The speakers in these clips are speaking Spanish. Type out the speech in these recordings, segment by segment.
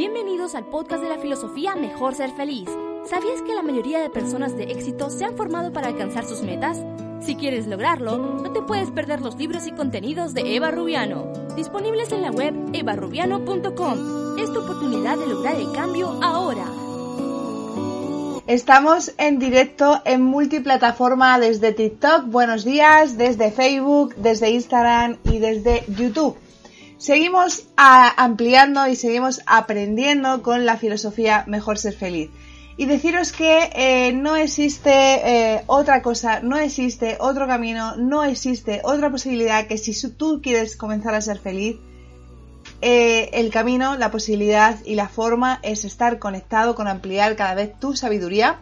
Bienvenidos al podcast de la filosofía Mejor Ser Feliz. ¿Sabías que la mayoría de personas de éxito se han formado para alcanzar sus metas? Si quieres lograrlo, no te puedes perder los libros y contenidos de Eva Rubiano, disponibles en la web evarubiano.com. Es tu oportunidad de lograr el cambio ahora. Estamos en directo en multiplataforma desde TikTok, buenos días, desde Facebook, desde Instagram y desde YouTube. Seguimos ampliando y seguimos aprendiendo con la filosofía Mejor Ser Feliz. Y deciros que eh, no existe eh, otra cosa, no existe otro camino, no existe otra posibilidad que si tú quieres comenzar a ser feliz, eh, el camino, la posibilidad y la forma es estar conectado con ampliar cada vez tu sabiduría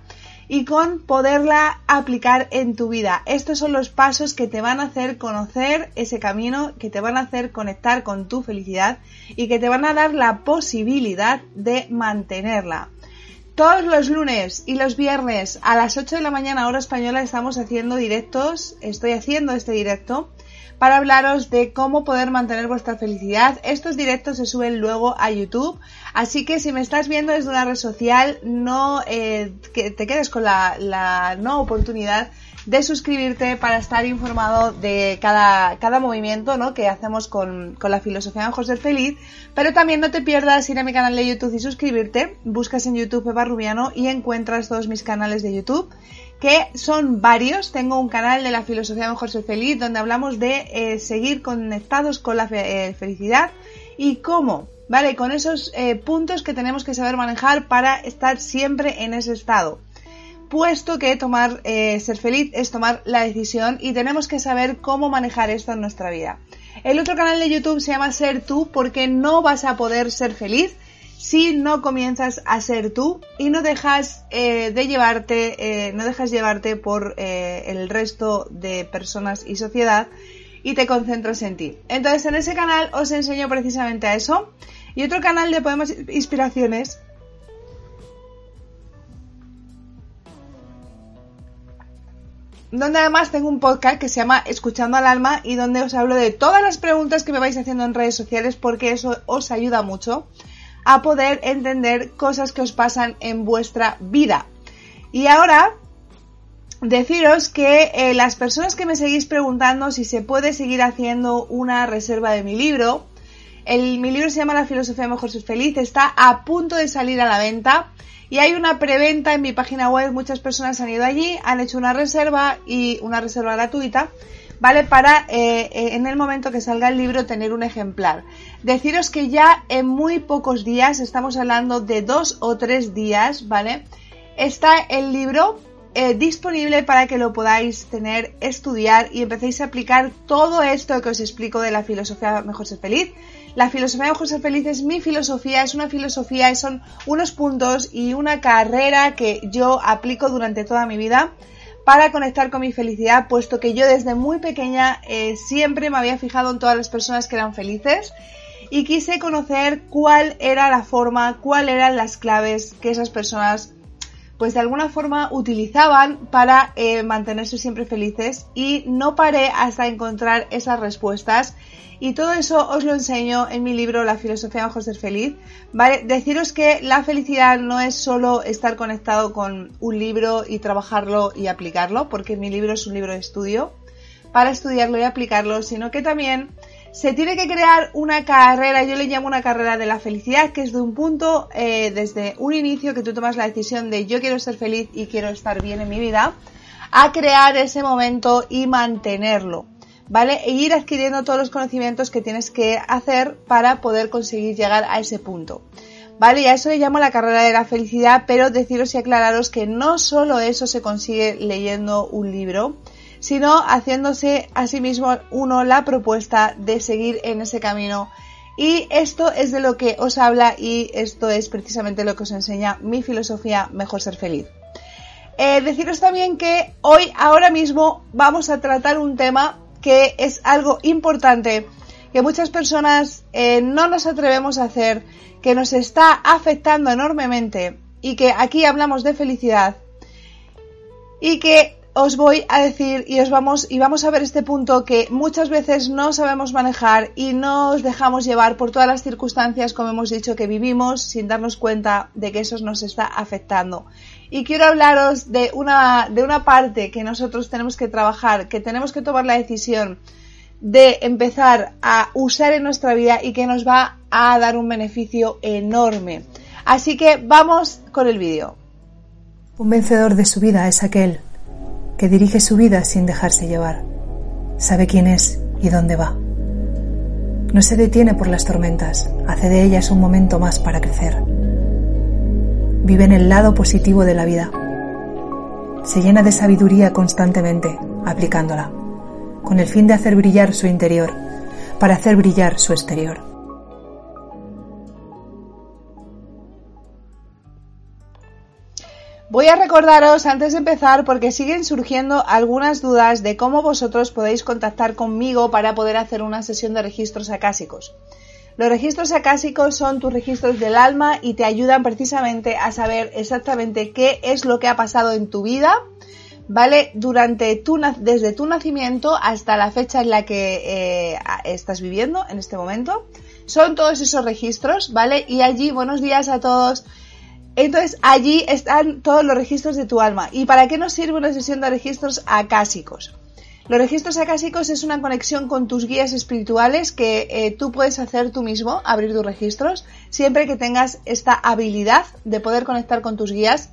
y con poderla aplicar en tu vida. Estos son los pasos que te van a hacer conocer ese camino, que te van a hacer conectar con tu felicidad y que te van a dar la posibilidad de mantenerla. Todos los lunes y los viernes a las 8 de la mañana hora española estamos haciendo directos, estoy haciendo este directo para hablaros de cómo poder mantener vuestra felicidad. Estos directos se suben luego a YouTube, así que si me estás viendo desde una red social, no eh, te quedes con la, no oportunidad de suscribirte para estar informado de cada, cada movimiento ¿no? que hacemos con, con la filosofía de José Feliz, pero también no te pierdas ir a mi canal de YouTube y suscribirte, buscas en YouTube Eva Rubiano y encuentras todos mis canales de YouTube que son varios. Tengo un canal de la filosofía Mejor Ser Feliz donde hablamos de eh, seguir conectados con la eh, felicidad y cómo, ¿vale? Con esos eh, puntos que tenemos que saber manejar para estar siempre en ese estado. Puesto que tomar, ser feliz es tomar la decisión y tenemos que saber cómo manejar esto en nuestra vida. El otro canal de YouTube se llama Ser tú porque no vas a poder ser feliz si no comienzas a ser tú y no dejas eh, de llevarte, eh, no dejas llevarte por eh, el resto de personas y sociedad y te concentras en ti. Entonces en ese canal os enseño precisamente a eso. Y otro canal de Poemas Inspiraciones donde además tengo un podcast que se llama Escuchando al Alma y donde os hablo de todas las preguntas que me vais haciendo en redes sociales porque eso os ayuda mucho a poder entender cosas que os pasan en vuestra vida. Y ahora deciros que eh, las personas que me seguís preguntando si se puede seguir haciendo una reserva de mi libro, el, mi libro se llama La filosofía de mejor ser feliz, está a punto de salir a la venta y hay una preventa en mi página web, muchas personas han ido allí, han hecho una reserva y una reserva gratuita ¿vale? Para eh, eh, en el momento que salga el libro tener un ejemplar. Deciros que ya en muy pocos días, estamos hablando de dos o tres días, ¿vale? Está el libro eh, disponible para que lo podáis tener, estudiar y empecéis a aplicar todo esto que os explico de la filosofía Mejor Ser Feliz. La filosofía Mejor Ser Feliz es mi filosofía, es una filosofía, son unos puntos y una carrera que yo aplico durante toda mi vida para conectar con mi felicidad, puesto que yo desde muy pequeña eh, siempre me había fijado en todas las personas que eran felices y quise conocer cuál era la forma, cuáles eran las claves que esas personas pues de alguna forma utilizaban para eh, mantenerse siempre felices y no paré hasta encontrar esas respuestas y todo eso os lo enseño en mi libro La filosofía de ser feliz. ¿vale? Deciros que la felicidad no es solo estar conectado con un libro y trabajarlo y aplicarlo, porque mi libro es un libro de estudio, para estudiarlo y aplicarlo, sino que también se tiene que crear una carrera, yo le llamo una carrera de la felicidad, que es de un punto, eh, desde un inicio que tú tomas la decisión de yo quiero ser feliz y quiero estar bien en mi vida, a crear ese momento y mantenerlo. ¿vale? E ir adquiriendo todos los conocimientos que tienes que hacer para poder conseguir llegar a ese punto. ¿Vale? Y a eso le llamo la carrera de la felicidad, pero deciros y aclararos que no solo eso se consigue leyendo un libro, sino haciéndose a sí mismo uno la propuesta de seguir en ese camino. Y esto es de lo que os habla y esto es precisamente lo que os enseña mi filosofía Mejor Ser Feliz. Eh, deciros también que hoy, ahora mismo, vamos a tratar un tema que es algo importante que muchas personas eh, no nos atrevemos a hacer, que nos está afectando enormemente y que aquí hablamos de felicidad y que os voy a decir y os vamos y vamos a ver este punto que muchas veces no sabemos manejar y nos dejamos llevar por todas las circunstancias, como hemos dicho, que vivimos sin darnos cuenta de que eso nos está afectando. Y quiero hablaros de una, de una parte que nosotros tenemos que trabajar, que tenemos que tomar la decisión de empezar a usar en nuestra vida y que nos va a dar un beneficio enorme. Así que vamos con el vídeo. Un vencedor de su vida es aquel que dirige su vida sin dejarse llevar. Sabe quién es y dónde va. No se detiene por las tormentas, hace de ellas un momento más para crecer. Vive en el lado positivo de la vida. Se llena de sabiduría constantemente, aplicándola, con el fin de hacer brillar su interior, para hacer brillar su exterior. Voy a recordaros antes de empezar porque siguen surgiendo algunas dudas de cómo vosotros podéis contactar conmigo para poder hacer una sesión de registros acásicos. Los registros acásicos son tus registros del alma y te ayudan precisamente a saber exactamente qué es lo que ha pasado en tu vida, ¿vale? Durante desde tu nacimiento hasta la fecha en la que eh, estás viviendo en este momento. Son todos esos registros, ¿vale? Y allí, buenos días a todos. Entonces allí están todos los registros de tu alma. ¿Y para qué nos sirve una sesión de registros acásicos? Los registros acásicos es una conexión con tus guías espirituales que eh, tú puedes hacer tú mismo, abrir tus registros, siempre que tengas esta habilidad de poder conectar con tus guías.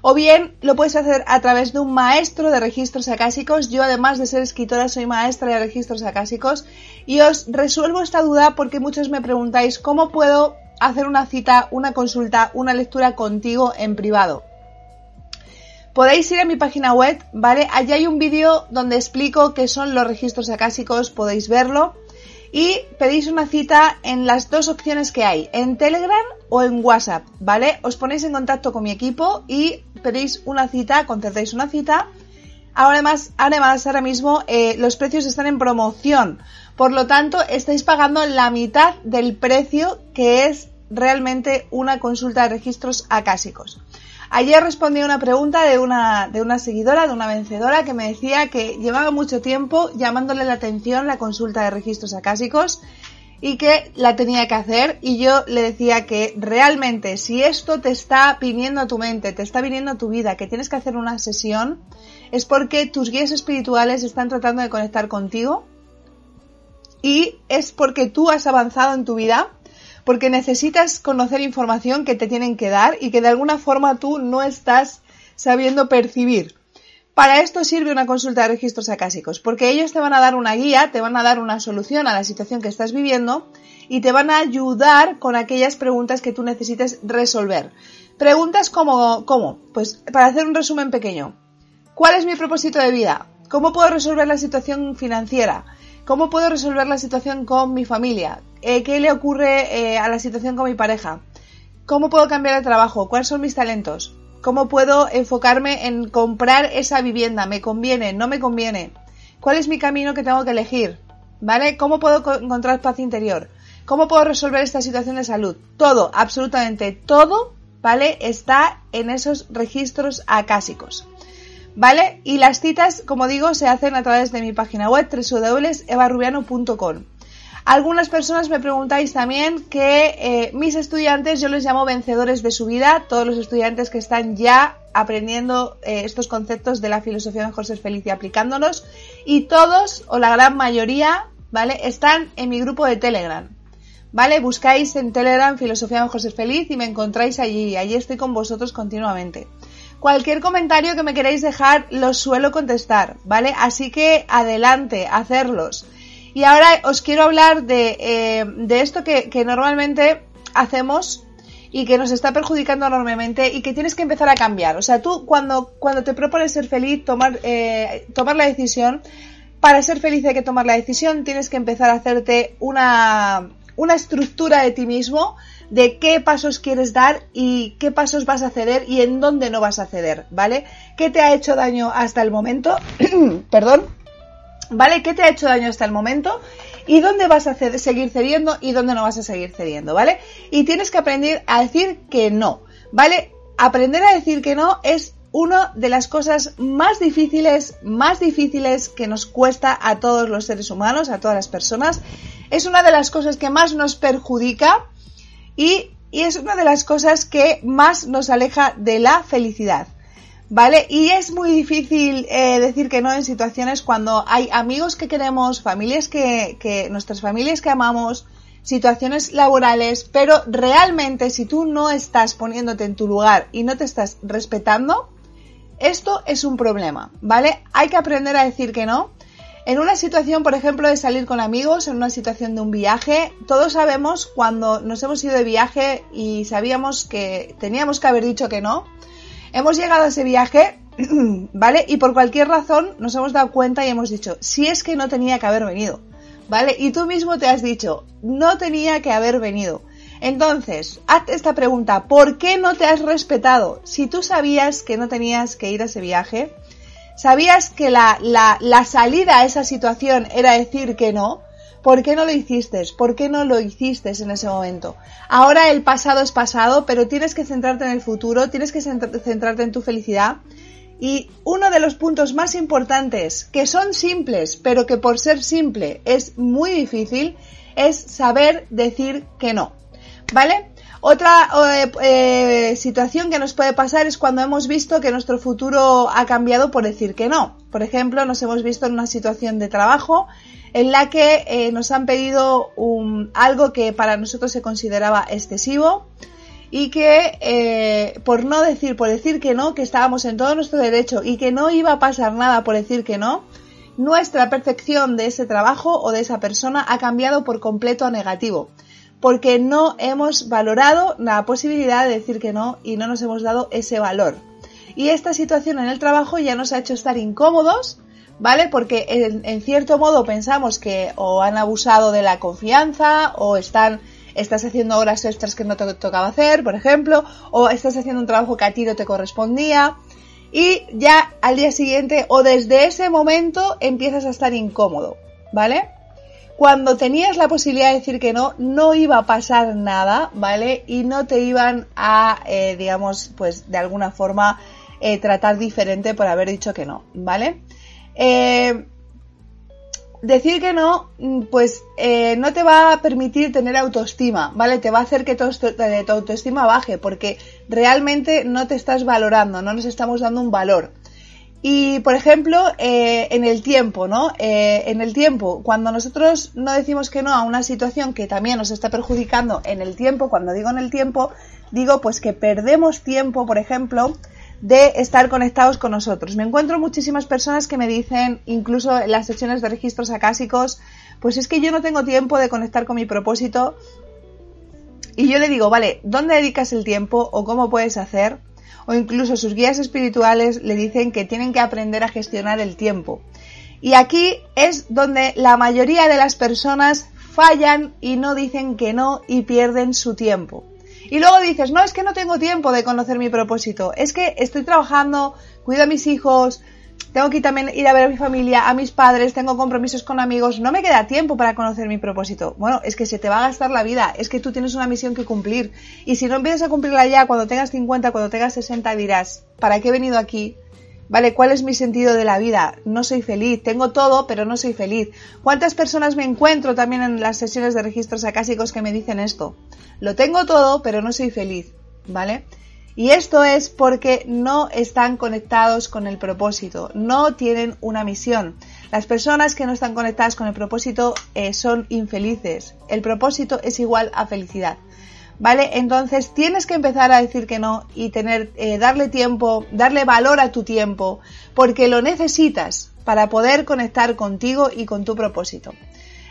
O bien lo puedes hacer a través de un maestro de registros acásicos. Yo además de ser escritora soy maestra de registros acásicos y os resuelvo esta duda porque muchos me preguntáis cómo puedo hacer una cita, una consulta, una lectura contigo en privado. Podéis ir a mi página web, ¿vale? Allí hay un vídeo donde explico qué son los registros acásicos, podéis verlo. Y pedís una cita en las dos opciones que hay, en Telegram o en WhatsApp, ¿vale? Os ponéis en contacto con mi equipo y pedís una cita, concertáis una cita. Ahora además, además ahora mismo eh, los precios están en promoción, por lo tanto estáis pagando la mitad del precio que es realmente una consulta de registros acásicos. Ayer respondí a una pregunta de una, de una seguidora, de una vencedora, que me decía que llevaba mucho tiempo llamándole la atención la consulta de registros acásicos y que la tenía que hacer y yo le decía que realmente si esto te está viniendo a tu mente, te está viniendo a tu vida, que tienes que hacer una sesión, es porque tus guías espirituales están tratando de conectar contigo y es porque tú has avanzado en tu vida porque necesitas conocer información que te tienen que dar y que de alguna forma tú no estás sabiendo percibir. Para esto sirve una consulta de registros acásicos, porque ellos te van a dar una guía, te van a dar una solución a la situación que estás viviendo y te van a ayudar con aquellas preguntas que tú necesites resolver. Preguntas como, ¿cómo? Pues para hacer un resumen pequeño. ¿Cuál es mi propósito de vida? ¿Cómo puedo resolver la situación financiera? ¿Cómo puedo resolver la situación con mi familia? Eh, ¿Qué le ocurre eh, a la situación con mi pareja? ¿Cómo puedo cambiar de trabajo? ¿Cuáles son mis talentos? ¿Cómo puedo enfocarme en comprar esa vivienda? ¿Me conviene? ¿No me conviene? ¿Cuál es mi camino que tengo que elegir? ¿Vale? ¿Cómo puedo encontrar paz interior? ¿Cómo puedo resolver esta situación de salud? Todo, absolutamente todo, ¿vale? Está en esos registros acásicos. ¿Vale? Y las citas, como digo, se hacen a través de mi página web www.evarubiano.com. Algunas personas me preguntáis también que eh, mis estudiantes, yo les llamo vencedores de su vida, todos los estudiantes que están ya aprendiendo eh, estos conceptos de la filosofía mejor ser feliz y aplicándolos, y todos, o la gran mayoría, ¿vale? Están en mi grupo de Telegram. ¿Vale? Buscáis en Telegram Filosofía Mejor Ser Feliz y me encontráis allí. Allí estoy con vosotros continuamente. Cualquier comentario que me queráis dejar los suelo contestar, ¿vale? Así que adelante, hacerlos. Y ahora os quiero hablar de, eh, de esto que, normalmente hacemos y que nos está perjudicando enormemente y que tienes que empezar a cambiar. O sea, tú cuando, cuando te propones ser feliz, tomar, eh, tomar la decisión, para ser feliz hay que tomar la decisión, tienes que empezar a hacerte una, una estructura de ti mismo de qué pasos quieres dar y qué pasos vas a ceder y en dónde no vas a ceder, ¿vale? ¿Qué te ha hecho daño hasta el momento? Perdón. ¿Vale? ¿Qué te ha hecho daño hasta el momento? ¿Y dónde vas a seguir cediendo y dónde no vas a seguir cediendo, ¿vale? Y tienes que aprender a decir que no, ¿vale? Aprender a decir que no es una de las cosas más difíciles, más difíciles que nos cuesta a todos los seres humanos, a todas las personas. Es una de las cosas que más nos perjudica y, es una de las cosas que más nos aleja de la felicidad. ¿Vale? Y es muy difícil eh, decir que no en situaciones cuando hay amigos que queremos, familias que, que, nuestras familias que amamos, situaciones laborales, pero realmente si tú no estás poniéndote en tu lugar y no te estás respetando, esto es un problema, ¿vale? Hay que aprender a decir que no. En una situación, por ejemplo, de salir con amigos, en una situación de un viaje, todos sabemos cuando nos hemos ido de viaje y sabíamos que teníamos que haber dicho que no. Hemos llegado a ese viaje, ¿vale? Y por cualquier razón nos hemos dado cuenta y hemos dicho, si es que no tenía que haber venido, ¿vale? Y tú mismo te has dicho, no tenía que haber venido. Entonces, haz esta pregunta, ¿por qué no te has respetado? Si tú sabías que no tenías que ir a ese viaje, sabías que la, la, salida a esa situación era decir que no, ¿por qué no lo hiciste? ¿Por qué no lo hiciste en ese momento? Ahora el pasado es pasado, pero tienes que centrarte en el futuro, tienes que centrarte en tu felicidad. Y uno de los puntos más importantes, que son simples, pero que por ser simple es muy difícil, es saber decir que no. ¿Vale? Otra eh, eh, situación que nos puede pasar es cuando hemos visto que nuestro futuro ha cambiado por decir que no. Por ejemplo, nos hemos visto en una situación de trabajo en la que eh, nos han pedido algo que para nosotros se consideraba excesivo y que por no decir, por decir que no, que estábamos en todo nuestro derecho y que no iba a pasar nada por decir que no, nuestra percepción de ese trabajo o de esa persona ha cambiado por completo a negativo porque no hemos valorado la posibilidad de decir que no y no nos hemos dado ese valor. Y esta situación en el trabajo ya nos ha hecho estar incómodos, ¿vale? Porque en, cierto modo pensamos que o han abusado de la confianza o están estás haciendo horas extras que no te tocaba hacer, por ejemplo, o estás haciendo un trabajo que a ti no te correspondía y ya al día siguiente o desde ese momento empiezas a estar incómodo, ¿vale? Cuando tenías la posibilidad de decir que no, no iba a pasar nada, ¿vale? Y no te iban a, eh, digamos, pues de alguna forma eh, tratar diferente por haber dicho que no, ¿vale? Eh, decir que no, mm, pues no te va a permitir tener autoestima, ¿vale? Te va a hacer que tu, tu autoestima baje porque realmente no te estás valorando, no nos estamos dando un valor. Y, por ejemplo, eh, en el tiempo, ¿no? Eh, en el tiempo, cuando nosotros no decimos que no a una situación que también nos está perjudicando en el tiempo, cuando digo en el tiempo, digo pues que perdemos tiempo, por ejemplo, de estar conectados con nosotros. Me encuentro muchísimas personas que me dicen, incluso en las sesiones de registros acásicos, pues es que yo no tengo tiempo de conectar con mi propósito. Y yo le digo, vale, ¿dónde dedicas el tiempo o cómo puedes hacer? O incluso sus guías espirituales le dicen que tienen que aprender a gestionar el tiempo. Y aquí es donde la mayoría de las personas fallan y no dicen que no y pierden su tiempo. Y luego dices, no, es que no tengo tiempo de conocer mi propósito, es que estoy trabajando, cuido a mis hijos, tengo que también ir a ver a mi familia, a mis padres, tengo compromisos con amigos, no me queda tiempo para conocer mi propósito. Bueno, es que se te va a gastar la vida, es que tú tienes una misión que cumplir. Y si no empiezas a cumplirla ya, cuando tengas 50, cuando tengas 60, dirás, ¿para qué he venido aquí? ¿Vale? ¿Cuál es mi sentido de la vida? No soy feliz, tengo todo, pero no soy feliz. ¿Cuántas personas me encuentro también en las sesiones de registros acásicos que me dicen esto? Lo tengo todo, pero no soy feliz, ¿vale? Y esto es porque no están conectados con el propósito, no tienen una misión. Las personas que no están conectadas con el propósito eh, son infelices. El propósito es igual a felicidad. ¿Vale? Entonces tienes que empezar a decir que no y tener, eh, darle tiempo, darle valor a tu tiempo, porque lo necesitas para poder conectar contigo y con tu propósito.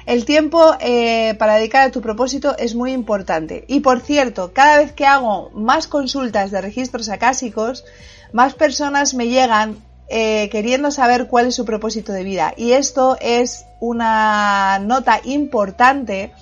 El tiempo eh, para dedicar a tu propósito es muy importante. Y por cierto, cada vez que hago más consultas de registros acásicos, más personas me llegan eh, queriendo saber cuál es su propósito de vida. Y esto es una nota importante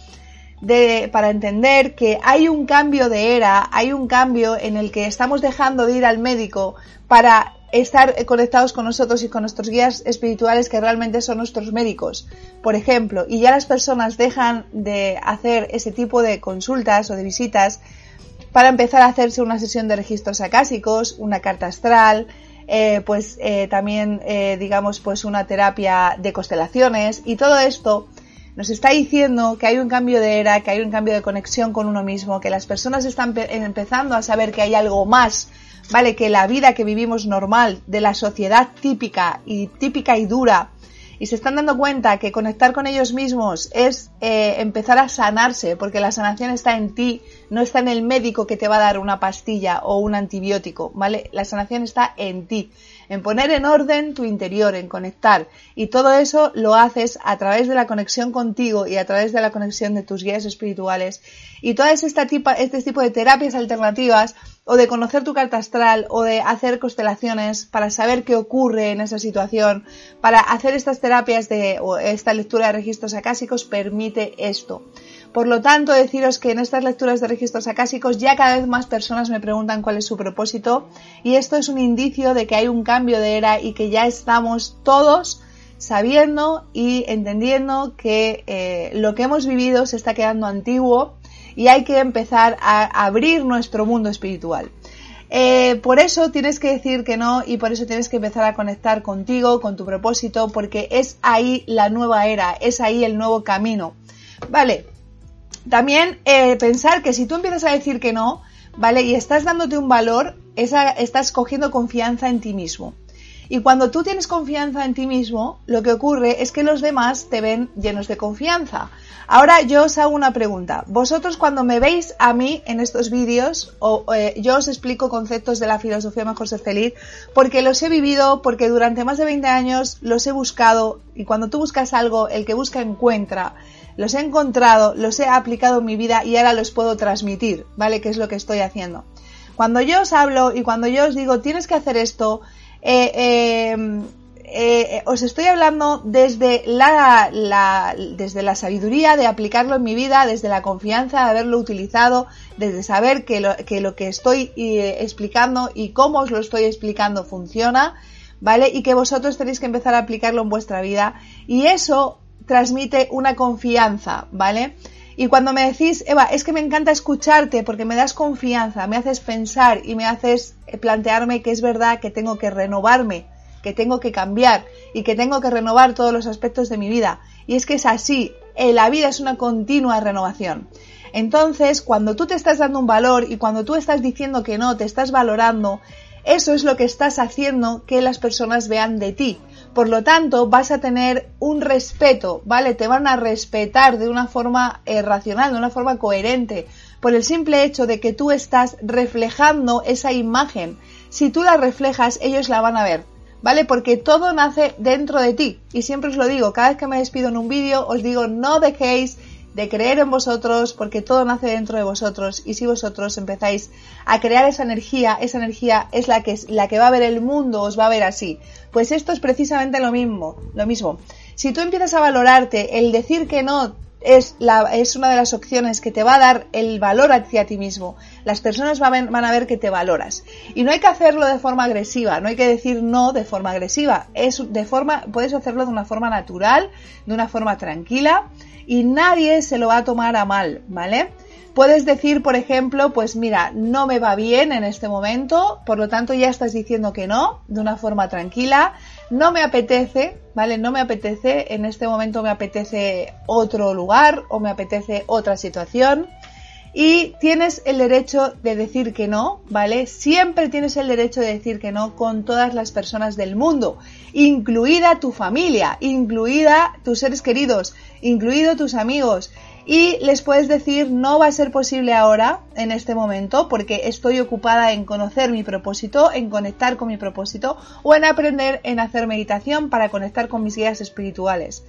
para entender que hay un cambio de era, hay un cambio en el que estamos dejando de ir al médico para estar conectados con nosotros y con nuestros guías espirituales que realmente son nuestros médicos, por ejemplo, y ya las personas dejan de hacer ese tipo de consultas o de visitas para empezar a hacerse una sesión de registros acásicos, una carta astral, eh, pues eh, también, eh, digamos, pues una terapia de constelaciones y todo esto nos está diciendo que hay un cambio de era, que hay un cambio de conexión con uno mismo, que las personas están empezando a saber que hay algo más, ¿vale? Que la vida que vivimos normal, de la sociedad típica y típica y dura, y se están dando cuenta que conectar con ellos mismos es eh, empezar a sanarse, porque la sanación está en ti, no está en el médico que te va a dar una pastilla o un antibiótico, ¿vale? La sanación está en ti en poner en orden tu interior, en conectar. Y todo eso lo haces a través de la conexión contigo y a través de la conexión de tus guías espirituales. Y todas este tipo de terapias alternativas o de conocer tu carta astral o de hacer constelaciones para saber qué ocurre en esa situación, para hacer estas terapias de o esta lectura de registros acásicos permite esto. Por lo tanto, deciros que en estas lecturas de registros acásicos ya cada vez más personas me preguntan cuál es su propósito y esto es un indicio de que hay un cambio de era y que ya estamos todos sabiendo y entendiendo que eh, lo que hemos vivido se está quedando antiguo y hay que empezar a abrir nuestro mundo espiritual. Eh, por eso tienes que decir que no y por eso tienes que empezar a conectar contigo, con tu propósito, porque es ahí la nueva era, es ahí el nuevo camino. Vale, también eh, pensar que si tú empiezas a decir que no, ¿vale? Y estás dándote un valor, estás cogiendo confianza en ti mismo. Y cuando tú tienes confianza en ti mismo, lo que ocurre es que los demás te ven llenos de confianza. Ahora yo os hago una pregunta. Vosotros cuando me veis a mí en estos vídeos, o, eh, yo os explico conceptos de la filosofía Mejor Ser Feliz, porque los he vivido, porque durante más de 20 años los he buscado, y cuando tú buscas algo, el que busca encuentra los he encontrado, los he aplicado en mi vida y ahora los puedo transmitir, ¿vale? Que es lo que estoy haciendo. Cuando yo os hablo y cuando yo os digo tienes que hacer esto, eh, eh, eh, os estoy hablando desde la, desde la sabiduría de aplicarlo en mi vida, desde la confianza de haberlo utilizado, desde saber que, lo que estoy explicando y cómo os lo estoy explicando funciona, ¿vale? Y que vosotros tenéis que empezar a aplicarlo en vuestra vida. Y eso transmite una confianza, ¿vale? Y cuando me decís, Eva, es que me encanta escucharte porque me das confianza, me haces pensar y me haces eh, plantearme que es verdad que tengo que renovarme, que tengo que cambiar y que tengo que renovar todos los aspectos de mi vida. Y es que es así, eh, la vida es una continua renovación. Entonces, cuando tú te estás dando un valor y cuando tú estás diciendo que no, te estás valorando, eso es lo que estás haciendo que las personas vean de ti. Por lo tanto, vas a tener un respeto, ¿vale? Te van a respetar de una forma eh, racional, de una forma coherente, por el simple hecho de que tú estás reflejando esa imagen. Si tú la reflejas, ellos la van a ver, ¿vale? Porque todo nace dentro de ti. Y siempre os lo digo, cada vez que me despido en un vídeo, os digo, no dejéis de creer en vosotros, porque todo nace dentro de vosotros y si vosotros empezáis a crear esa energía, esa energía es la que, la que va a ver el mundo, os va a ver así. Pues esto es precisamente lo mismo, lo mismo. Si tú empiezas a valorarte, el decir que no es, la, es una de las opciones que te va a dar el valor hacia ti mismo. Las personas van, van, a ver que te valoras. Y no hay que hacerlo de forma agresiva, no hay que decir no de forma agresiva. Es de forma, puedes hacerlo de una forma natural, de una forma tranquila y nadie se lo va a tomar a mal, ¿vale? Puedes decir, por ejemplo, pues mira, no me va bien en este momento, por lo tanto ya estás diciendo que no, de una forma tranquila, no me apetece, ¿vale? No me apetece, en este momento me apetece otro lugar o me apetece otra situación. Y tienes el derecho de decir que no, ¿vale? Siempre tienes el derecho de decir que no con todas las personas del mundo, incluida tu familia, incluida tus seres queridos, incluido tus amigos. Y les puedes decir, no va a ser posible ahora, en este momento, porque estoy ocupada en conocer mi propósito, en conectar con mi propósito, o en aprender en hacer meditación para conectar con mis guías espirituales.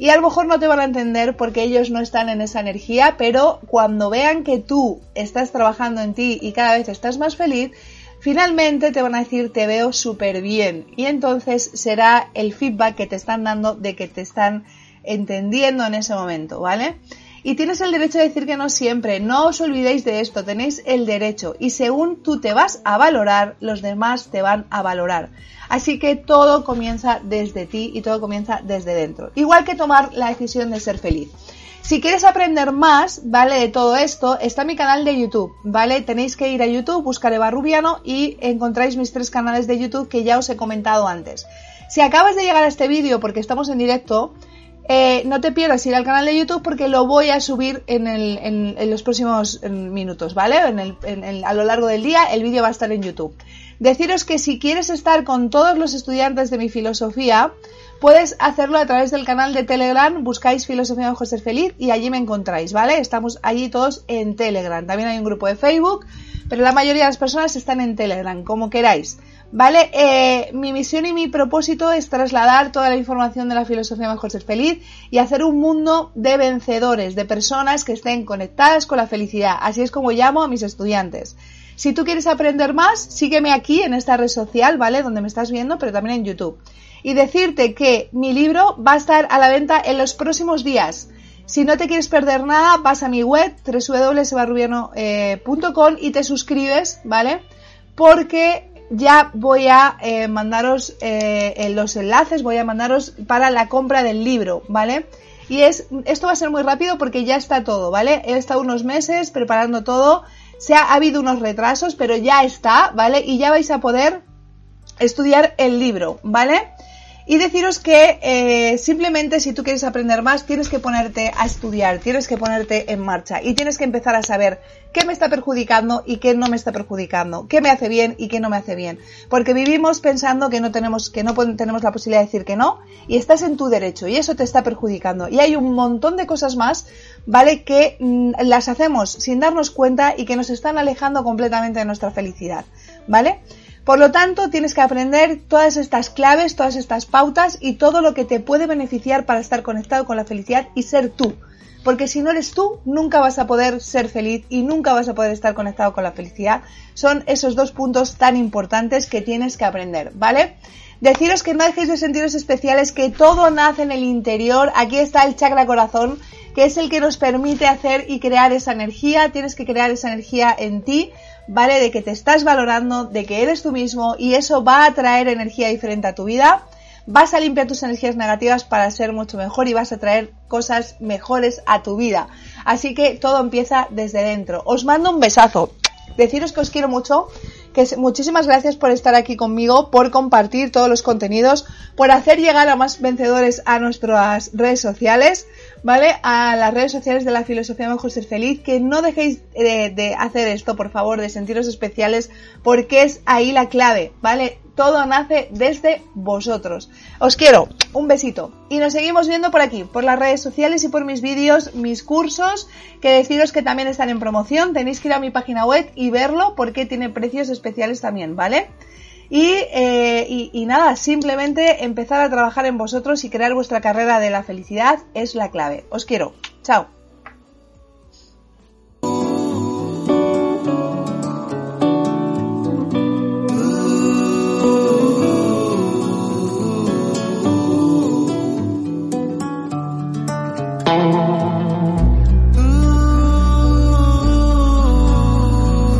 Y a lo mejor no te van a entender porque ellos no están en esa energía, pero cuando vean que tú estás trabajando en ti y cada vez estás más feliz, finalmente te van a decir te veo súper bien. Y entonces será el feedback que te están dando de que te están entendiendo en ese momento, ¿vale? Y tienes el derecho de decir que no siempre, no os olvidéis de esto, tenéis el derecho y según tú te vas a valorar, los demás te van a valorar. Así que todo comienza desde ti y todo comienza desde dentro. Igual que tomar la decisión de ser feliz. Si quieres aprender más, ¿vale? De todo esto, está mi canal de YouTube, ¿vale? Tenéis que ir a YouTube, buscar Eva Rubiano y encontráis mis tres canales de YouTube que ya os he comentado antes. Si acabas de llegar a este vídeo porque estamos en directo, eh, no te pierdas ir al canal de YouTube porque lo voy a subir en, los próximos minutos, ¿vale? a lo largo del día el vídeo va a estar en YouTube. Deciros que si quieres estar con todos los estudiantes de mi filosofía, puedes hacerlo a través del canal de Telegram, buscáis Filosofía de José Feliz y allí me encontráis, ¿vale? Estamos allí todos en Telegram. También hay un grupo de Facebook, pero la mayoría de las personas están en Telegram, como queráis. ¿Vale? Eh, mi misión y mi propósito es trasladar toda la información de la filosofía mejor ser feliz y hacer un mundo de vencedores, de personas que estén conectadas con la felicidad. Así es como llamo a mis estudiantes. Si tú quieres aprender más, sígueme aquí en esta red social, ¿vale? Donde me estás viendo, pero también en YouTube. Y decirte que mi libro va a estar a la venta en los próximos días. Si no te quieres perder nada, vas a mi web www.sebarrubiano.com y te suscribes, ¿vale? Porque ya voy a eh, mandaros eh, los enlaces, voy a mandaros para la compra del libro, ¿vale? Y es, esto va a ser muy rápido porque ya está todo, ¿vale? He estado unos meses preparando todo, se ha, ha habido unos retrasos, pero ya está, ¿vale? Y ya vais a poder estudiar el libro, ¿vale? Y deciros que eh, simplemente si tú quieres aprender más, tienes que ponerte a estudiar, tienes que ponerte en marcha y tienes que empezar a saber qué me está perjudicando y qué no me está perjudicando, qué me hace bien y qué no me hace bien. Porque vivimos pensando que no tenemos, que no tenemos la posibilidad de decir que no y estás en tu derecho y eso te está perjudicando. Y hay un montón de cosas más, ¿vale? Que mm, las hacemos sin darnos cuenta y que nos están alejando completamente de nuestra felicidad, ¿vale? Por lo tanto, tienes que aprender todas estas claves, todas estas pautas y todo lo que te puede beneficiar para estar conectado con la felicidad y ser tú. Porque si no eres tú, nunca vas a poder ser feliz y nunca vas a poder estar conectado con la felicidad. Son esos dos puntos tan importantes que tienes que aprender, ¿vale? Deciros que no dejéis de sentiros especiales, que todo nace en el interior. Aquí está el chakra corazón, que es el que nos permite hacer y crear esa energía. Tienes que crear esa energía en ti ¿vale? De que te estás valorando, de que eres tú mismo y eso va a traer energía diferente a tu vida. Vas a limpiar tus energías negativas para ser mucho mejor y vas a traer cosas mejores a tu vida. Así que todo empieza desde dentro. Os mando un besazo. Deciros que os quiero mucho, que muchísimas gracias por estar aquí conmigo, por compartir todos los contenidos, por hacer llegar a más vencedores a nuestras redes sociales. ¿Vale? A las redes sociales de la filosofía mejor ser feliz, que no dejéis de, de, hacer esto, por favor, de sentiros especiales, porque es ahí la clave, ¿vale? Todo nace desde vosotros. Os quiero, un besito. Y nos seguimos viendo por aquí, por las redes sociales y por mis vídeos, mis cursos, que deciros que también están en promoción. Tenéis que ir a mi página web y verlo porque tiene precios especiales también, ¿vale? Eh, y, y, nada, simplemente empezar a trabajar en vosotros y crear vuestra carrera de la felicidad es la clave. Os quiero. Chao.